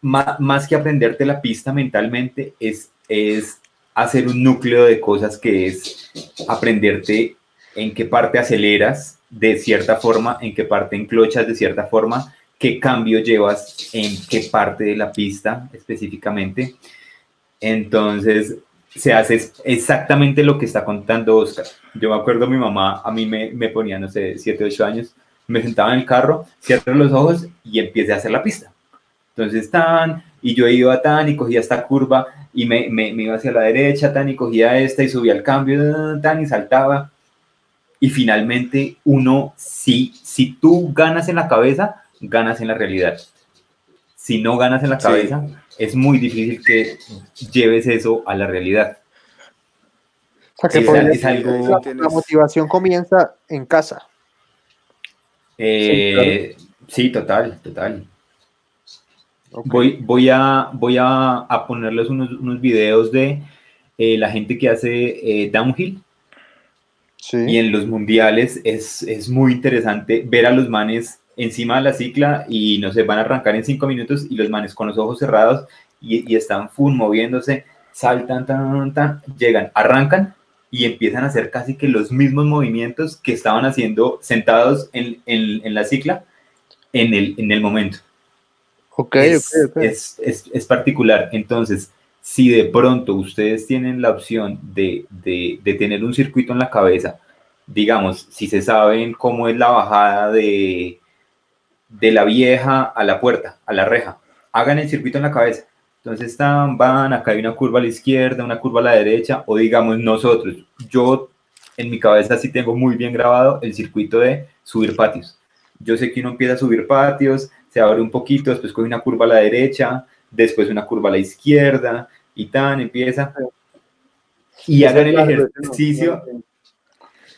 más, que aprenderte la pista mentalmente, es, es hacer un núcleo de cosas que es aprenderte en qué parte aceleras de cierta forma, en qué parte enclochas de cierta forma, qué cambio llevas en qué parte de la pista específicamente. Entonces, se hace exactamente lo que está contando Oscar. Yo me acuerdo, mi mamá a mí me, me ponía, no sé, 7, 8 años, me sentaba en el carro, cierro los ojos y empiece a hacer la pista. Entonces, tan, y yo iba tan y cogía esta curva y me, me, iba hacia la derecha, tan y cogía esta y subía al cambio, tan y saltaba. Y finalmente uno, si, si tú ganas en la cabeza, ganas en la realidad. Si no ganas en la cabeza, es muy difícil que lleves eso a la realidad. O sea, que algo... la, motivación comienza en casa. Eh, sí, total, total. Voy, voy, a, voy a, ponerles unos, unos, videos de eh, la gente que hace eh, downhill. Y en los mundiales es, es, muy interesante ver a los manes encima de la cicla y no sé, van a arrancar en cinco minutos y los manes con los ojos cerrados y, y están full moviéndose, saltan, tan, tan, llegan, arrancan y empiezan a hacer casi que los mismos movimientos que estaban haciendo sentados en, en, en la cicla en el, en el momento es, particular. Entonces, si de pronto ustedes tienen la opción de, tener un circuito en la cabeza, digamos, si se saben cómo es la bajada de, de la vieja a la puerta, a la reja, hagan el circuito en la cabeza. Entonces están, van, acá hay una curva a la izquierda, una curva a la derecha, o digamos nosotros, yo en mi cabeza sí tengo muy bien grabado el circuito de subir patios. Yo sé que uno empieza a subir patios, se abre un poquito, después coge una curva a la derecha, después una curva a la izquierda, y tan, empieza. Y hagan el ejercicio,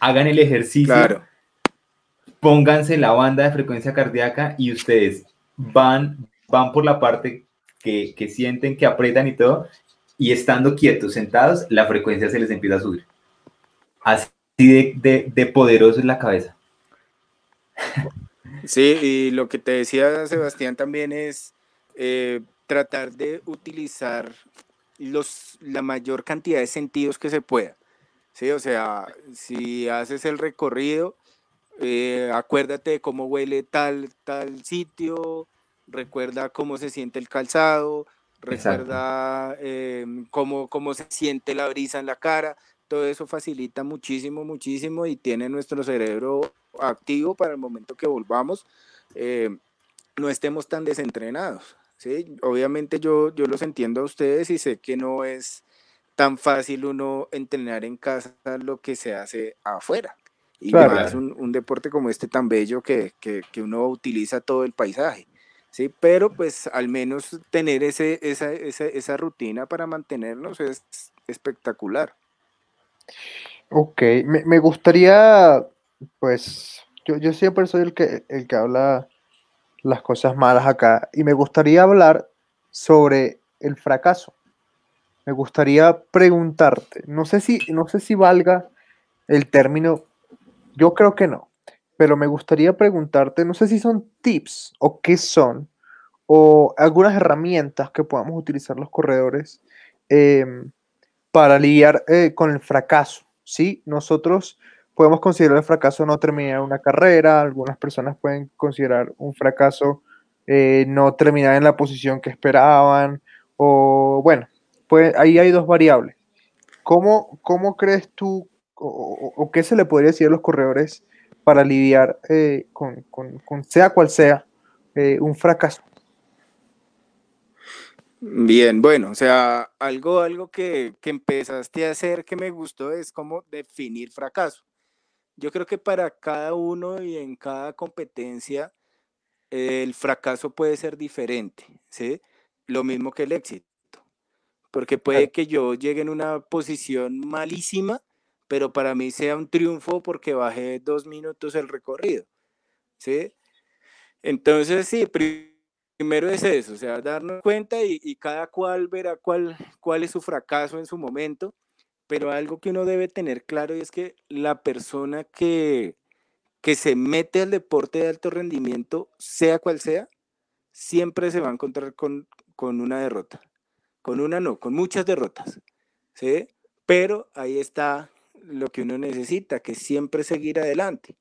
hagan el ejercicio, pónganse la banda de frecuencia cardíaca y ustedes van, van por la parte que, que sienten que apretan y todo, y estando quietos, sentados, la frecuencia se les empieza a subir. Así de, de, de poderoso es la cabeza. Sí, y lo que te decía Sebastián también es eh, tratar de utilizar los, la mayor cantidad de sentidos que se pueda. Sí, o sea, si haces el recorrido, eh, acuérdate de cómo huele tal, tal sitio, recuerda cómo se siente el calzado, recuerda em, cómo, cómo se siente la brisa en la cara. Todo eso facilita muchísimo, muchísimo y tiene nuestro cerebro activo para el momento que volvamos, eh, no estemos tan desentrenados. ¿sí? Obviamente yo, yo los entiendo a ustedes y sé que no es tan fácil uno entrenar en casa lo que se hace afuera. Y más un, un, deporte como este tan bello que, que, que, uno utiliza todo el paisaje. Sí, pero pues al menos tener ese, esa, esa, esa rutina para mantenernos es espectacular. Ok, me, me gustaría pues yo, yo siempre soy el que, el que habla las cosas malas acá y me gustaría hablar sobre el fracaso. Me gustaría preguntarte, no sé si, no sé si valga el término, yo creo que no, pero me gustaría preguntarte, no sé si son tips o qué son, o algunas herramientas que podamos utilizar los corredores em, para lidiar eh, con el fracaso. ¿sí? Nosotros podemos considerar el fracaso no terminar una carrera, algunas personas pueden considerar un fracaso eh, no terminar en la posición que esperaban, o bueno, pues ahí hay dos variables. ¿Cómo, cómo crees tú, o, qué se le podría decir a los corredores para lidiar eh, con, sea cual sea eh, un fracaso? Bien, bueno, o sea, algo, algo que, que, empezaste a hacer que me gustó es como definir fracaso. Yo creo que para cada uno y en cada competencia el fracaso puede ser diferente, ¿sí? Lo mismo que el éxito, porque puede que yo llegue en una posición malísima, pero para mí sea un triunfo porque bajé dos minutos el recorrido, ¿sí? Entonces, sí, primero es eso, o sea, darnos cuenta y, cada cual verá cuál, cuál es su fracaso en su momento, pero algo que uno debe tener claro es que la persona que, que se mete al deporte de alto rendimiento, sea cual sea, siempre se va a encontrar con, con una derrota. Con una no, con muchas derrotas. ¿sí? Pero ahí está lo que uno necesita, que siempre seguir adelante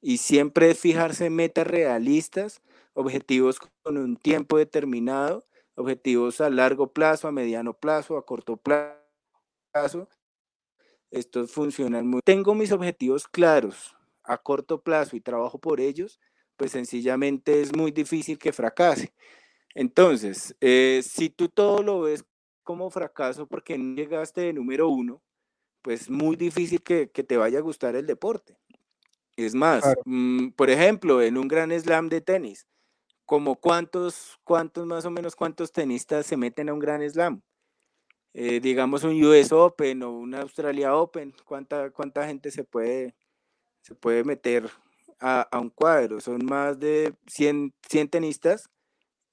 y siempre fijarse metas realistas objetivos con un tiempo determinado, objetivos a largo plazo, a mediano plazo, a corto plazo. Estos funcionan muy. Tengo mis objetivos claros a corto plazo y trabajo por ellos, pues sencillamente es muy difícil que fracase. Entonces, eh, si tú todo lo ves como fracaso porque no llegaste de número uno, pues muy difícil que, te vaya a gustar el deporte. Es más, mm, por ejemplo, en un gran slam de tenis, como cuántos, cuántos más o menos, cuántos tenistas se meten a un gran slam. Eh, digamos un US Open o un Australia Open, ¿cuánta, cuánta gente se puede, se puede meter a, un cuadro? Son más de 100, 100, tenistas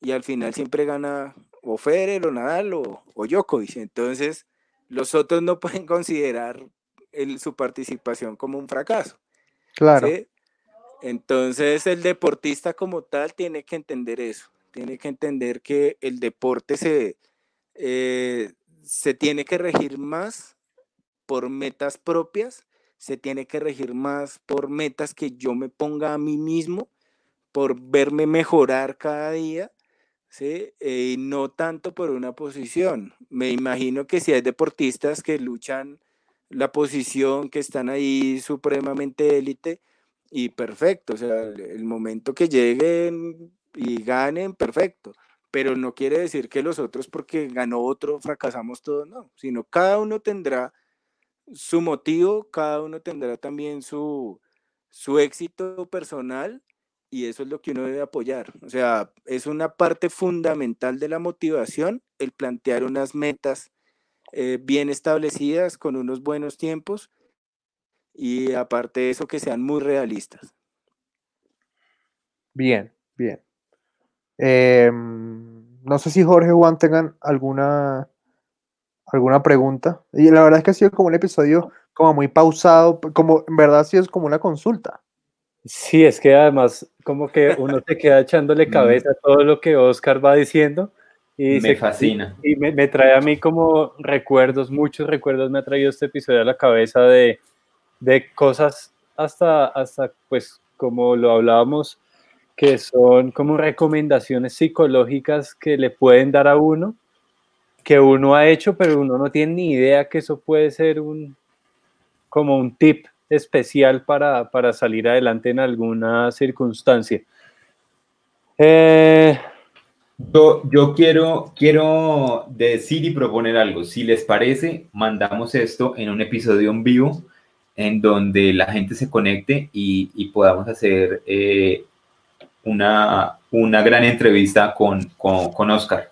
y al final siempre gana o Federer o Nadal o, o Djokovic. Entonces, los otros no pueden considerar su participación como un fracaso. Claro. Entonces el deportista como tal tiene que entender eso, tiene que entender que el deporte se, eh, se tiene que regir más por metas propias, se tiene que regir más por metas que yo me ponga a mí mismo, por verme mejorar cada día, ¿sí? Eh, y no tanto por una posición. Me imagino que si hay deportistas que luchan la posición, que están ahí supremamente élite, y perfecto, o sea, el momento que lleguen y ganen, perfecto, pero no quiere decir que los otros porque ganó otro fracasamos todos, no, sino cada uno tendrá su motivo, cada uno tendrá también su, su éxito personal y eso es lo que uno debe apoyar. O sea, es una parte fundamental de la motivación el plantear unas metas eh, bien establecidas con unos buenos tiempos y aparte de eso que sean muy realistas. Bien, bien. Em, no sé si Jorge Juan tengan alguna, alguna pregunta. Y la verdad es que ha sido como un episodio como muy pausado, como en verdad sí es como una consulta. Sí, es que además como que uno te queda echándole [LAUGHS] mm. cabeza a todo lo que Oscar va diciendo. Y me fascina. Y, me, me, trae a mí como recuerdos, muchos recuerdos me ha traído este episodio a la cabeza de, de cosas hasta, hasta, pues, como lo hablábamos, que son como recomendaciones psicológicas que le pueden dar a uno, que uno ha hecho, pero uno no tiene ni idea que eso puede ser un, como un tip especial para, para salir adelante en alguna circunstancia. Eh, yo, yo, quiero, quiero decir y proponer algo. Si les parece, mandamos esto en un episodio en vivo en donde la gente se conecte y, podamos hacer eh, una, una, gran entrevista con, con, Oscar.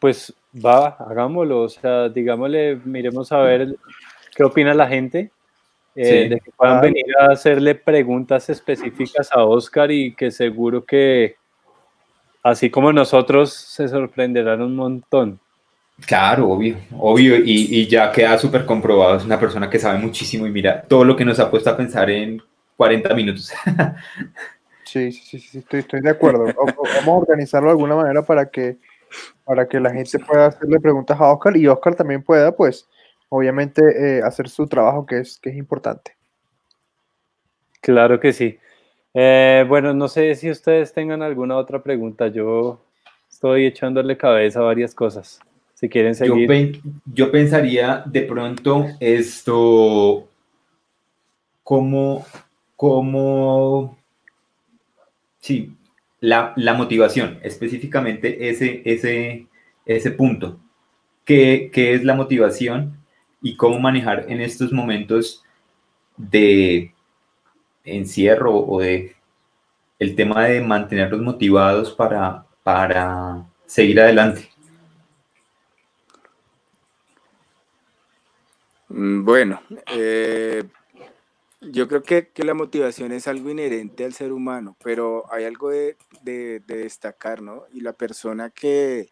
Pues va, hagámoslo, o sea, digámosle, miremos a ver qué opina la gente, eh, de que puedan venir a hacerle preguntas específicas a Oscar y que seguro que, así como nosotros, se sorprenderán un montón. Claro, obvio, obvio, y, ya queda súper comprobado, es una persona que sabe muchísimo y mira todo lo que nos ha puesto a pensar en 40 minutos. [LAUGHS] Sí, sí, sí, estoy, estoy de acuerdo. Vamos a organizarlo de alguna manera para que, para que la gente pueda hacerle preguntas a Oscar y Oscar también pueda, pues, obviamente, eh, hacer su trabajo que es, que es importante. Claro que sí. Eh, bueno, no sé si ustedes tengan alguna otra pregunta. Yo estoy echándole cabeza a varias cosas si quieren seguir. Yo, pensaría de pronto esto, cómo, cómo, sí, la, motivación, específicamente ese, ese, ese punto. ¿Qué, ¿Qué es la motivación y cómo manejar en estos momentos de encierro o de el tema de mantenerlos motivados para, para seguir adelante? Mm, bueno, eh, yo creo que, la motivación es algo inherente al ser humano, pero hay algo de, destacar, ¿no? Y la persona que,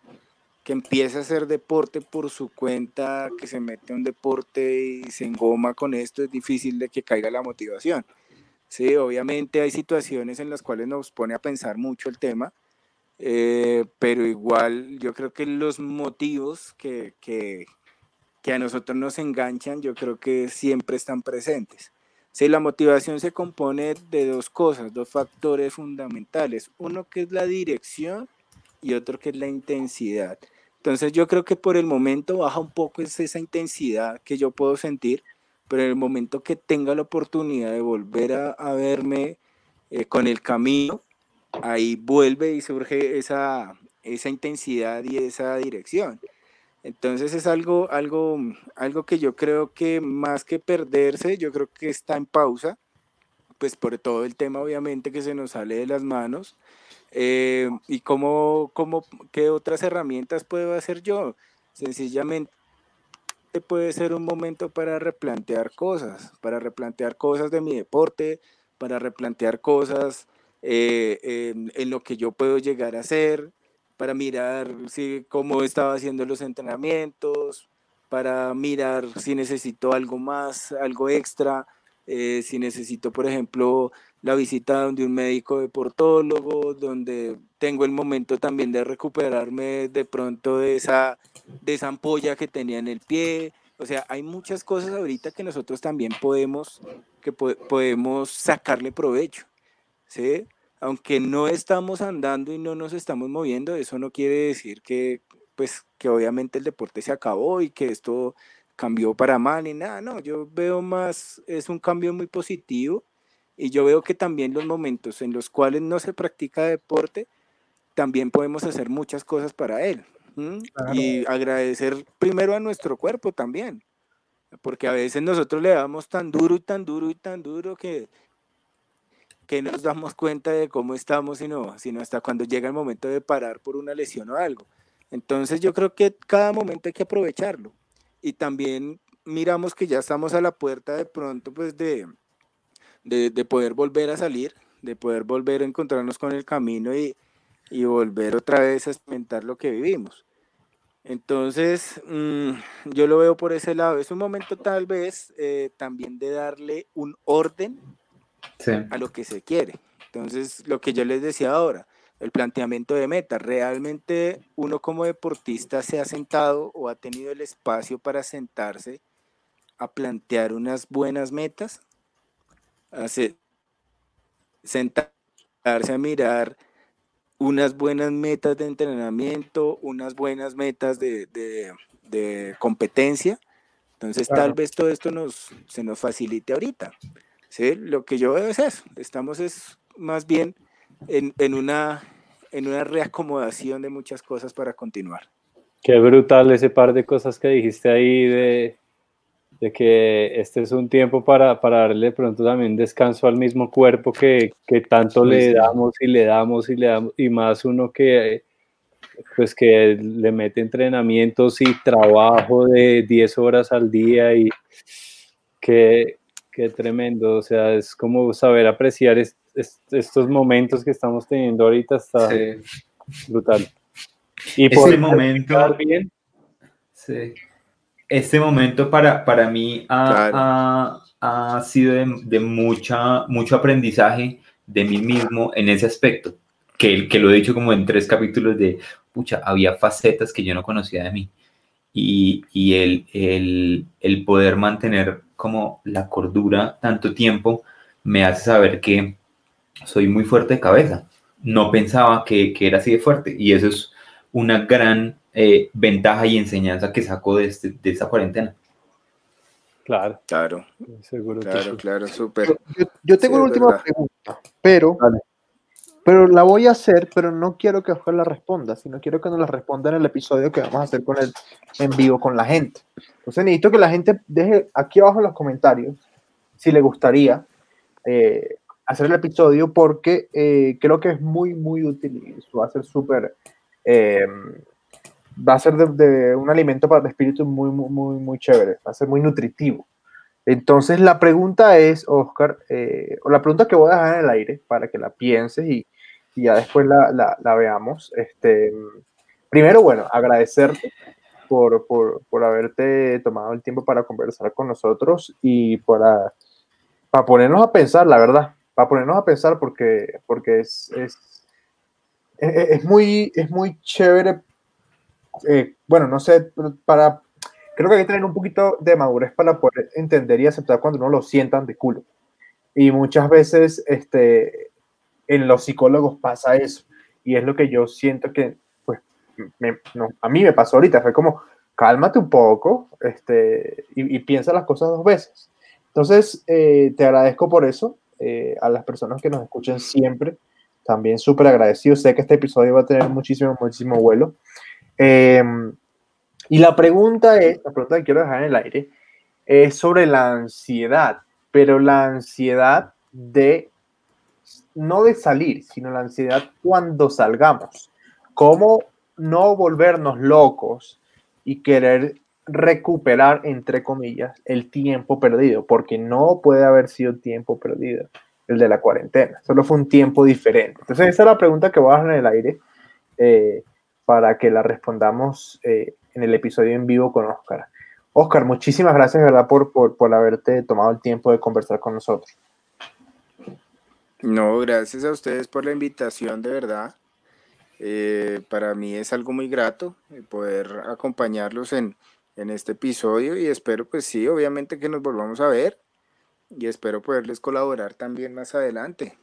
que, empieza a hacer deporte por su cuenta, que se mete a un deporte y se engoma con esto, es difícil de que caiga la motivación. Sí, obviamente hay situaciones en las cuales nos pone a pensar mucho el tema, eh, pero igual yo creo que los motivos que, que, que a nosotros nos enganchan, yo creo que siempre están presentes. Si la motivación se compone de dos cosas, dos factores fundamentales, uno que es la dirección y otro que es la intensidad. Entonces yo creo que por el momento baja un poco esa intensidad que yo puedo sentir, pero en el momento que tenga la oportunidad de volver a, verme eh, con el camino, ahí vuelve y surge esa, esa intensidad y esa dirección. Entonces es algo, algo, algo que yo creo que más que perderse, yo creo que está en pausa, pues por todo el tema obviamente que se nos sale de las manos. Eh, y cómo, cómo, qué otras herramientas puedo hacer yo. Sencillamente puede ser un momento para replantear cosas, para replantear cosas de mi deporte, para replantear cosas eh, en, lo que yo puedo llegar a hacer, para mirar si, cómo estaba haciendo los entrenamientos, para mirar si necesito algo más, algo extra, eh, si necesito, por ejemplo, la visita de un médico deportólogo, donde tengo el momento también de recuperarme de pronto de esa, de esa ampolla que tenía en el pie. O sea, hay muchas cosas ahorita que nosotros también podemos, que podemos sacarle provecho. aunque no estamos andando y no nos estamos moviendo, eso no quiere decir que, pues, que obviamente el deporte se acabó y que esto cambió para mal ni nada, no, yo veo más, es un cambio muy positivo y yo veo que también los momentos en los cuales no se practica deporte, también podemos hacer muchas cosas para él. Y agradecer primero a nuestro cuerpo también, porque a veces nosotros le damos tan duro y tan duro y tan duro que que nos damos cuenta de cómo estamos, sino, sino hasta cuando llega el momento de parar por una lesión o algo. Entonces yo creo que cada momento hay que aprovecharlo. Y también miramos que ya estamos a la puerta de pronto pues de, de, poder volver a salir, de poder volver a encontrarnos con el camino y, y volver otra vez a experimentar lo que vivimos. Entonces, mm, yo lo veo por ese lado. Es un momento tal vez eh, también de darle un orden a lo que se quiere. Entonces, lo que yo les decía ahora, el planteamiento de meta, realmente uno como deportista se ha sentado o ha tenido el espacio para sentarse a plantear unas buenas metas, a sentarse a mirar unas buenas metas de entrenamiento, unas buenas metas de, competencia. Entonces, tal vez todo esto nos, se nos facilite ahorita. ¿sí? Lo que yo veo es eso, estamos es más bien en, en, una, en una reacomodación de muchas cosas para continuar. Qué brutal ese par de cosas que dijiste ahí de, de que este es un tiempo para, para, darle pronto también descanso al mismo cuerpo que, que tanto le damos y le damos y le damos, y más uno que pues que le mete entrenamientos y trabajo de 10 horas al día y que, Qué tremendo, o sea, es como saber apreciar estos momentos que estamos teniendo ahorita, está brutal. Y por momento, bien. Sí. Este momento para, para mí ha, ha, sido de, mucha, mucho aprendizaje de mí mismo en ese aspecto, que, que lo he dicho como en tres capítulos de, pucha, había facetas que yo no conocía de mí. Y, y el, el, el poder mantener como la cordura tanto tiempo me hace saber que soy muy fuerte de cabeza. No pensaba que, que era así de fuerte y eso es una gran eh, ventaja y enseñanza que saco de, este, de esta cuarentena. Claro. Claro. Seguro claro, claro, súper. Yo, tengo una última pregunta, pero, pero la voy a hacer, pero no quiero que Oscar la responda, sino quiero que nos la responda en el episodio que vamos a hacer con el, en vivo con la gente. Entonces necesito que la gente deje aquí abajo en los comentarios si le gustaría eh, hacer el episodio porque eh, creo que es muy, muy útil y va a ser súper... Eh, va a ser de, un alimento para el espíritu muy, muy, muy, muy chévere, va a ser muy nutritivo. Entonces la pregunta es, Oscar, eh, o la pregunta que voy a dejar en el aire para que la pienses y, ya después la, la, veamos. Este, primero, bueno, agradecerte por, por, por, haberte tomado el tiempo para conversar con nosotros y para, para ponernos a pensar, la verdad, para ponernos a pensar porque, porque es, es, es, muy, es muy chévere eh, bueno, no sé, para, creo que hay que tener un poquito de madurez para poder entender y aceptar cuando uno lo sientan de culo. Y muchas veces, este, en los psicólogos pasa eso. Y es lo que yo siento que, pues, a mí me pasó ahorita. Fue como, cálmate un poco este, y, piensa las cosas dos veces. Entonces, eh, te agradezco por eso. Eh, a las personas que nos escuchan siempre, también súper agradecido. Sé que este episodio va a tener muchísimo, muchísimo vuelo. Em, y la pregunta es, la pregunta que quiero dejar en el aire, es sobre la ansiedad, pero la ansiedad de, no de salir, sino la ansiedad cuando salgamos. ¿Cómo no volvernos locos y querer recuperar, entre comillas, el tiempo perdido? Porque no puede haber sido tiempo perdido el de la cuarentena, solo fue un tiempo diferente. Entonces esa es la pregunta que voy a dejar en el aire. Eh, para que la respondamos eh, en el episodio en vivo con Oscar. Oscar, muchísimas gracias, ¿verdad?, por, por, por haberte tomado el tiempo de conversar con nosotros. No, gracias a ustedes por la invitación, de verdad. Eh, para mí es algo muy grato eh, poder acompañarlos en, en, este episodio y espero, pues sí, obviamente que nos volvamos a ver y espero poderles colaborar también más adelante.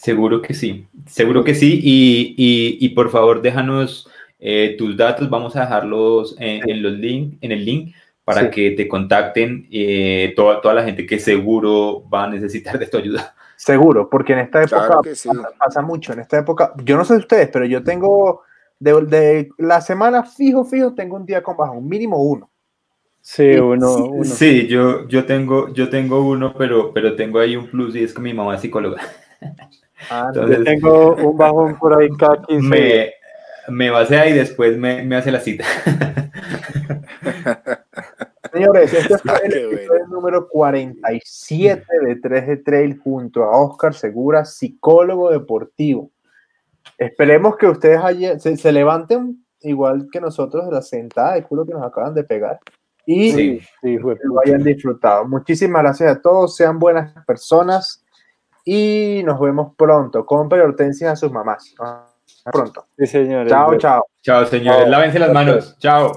Seguro que sí, seguro que sí. Y, y, y por favor, déjanos eh, tus datos, vamos a dejarlos en, los link, en el link para que te contacten eh, toda, toda la gente que seguro va a necesitar de tu ayuda. Seguro, porque en esta época pasa, mucho. En esta época, yo no sé de ustedes, pero yo tengo de, de, la semana fijo, fijo, tengo un día con bajo, un mínimo uno. Sí, uno, sí, yo, yo, tengo, yo tengo uno, pero, pero tengo ahí un plus y es que mi mamá es psicóloga. [LAUGHS] Ah, Entonces, tengo un bajón por ahí cada 15 me, me basea y después me, me hace la cita. [LAUGHS] Señores, este fue el episodio número 47 de 3 de Trail junto a Oscar Segura, psicólogo deportivo. Esperemos que ustedes se, se, levanten igual que nosotros de la sentada de culo que nos acaban de pegar y lo hayan disfrutado. Muchísimas gracias a todos, sean buenas personas y nos vemos pronto. Compre hortensias a sus mamás. Hasta pronto. Sí, señores. Chao, chao. Chao, señores. Lávense las manos. Chao.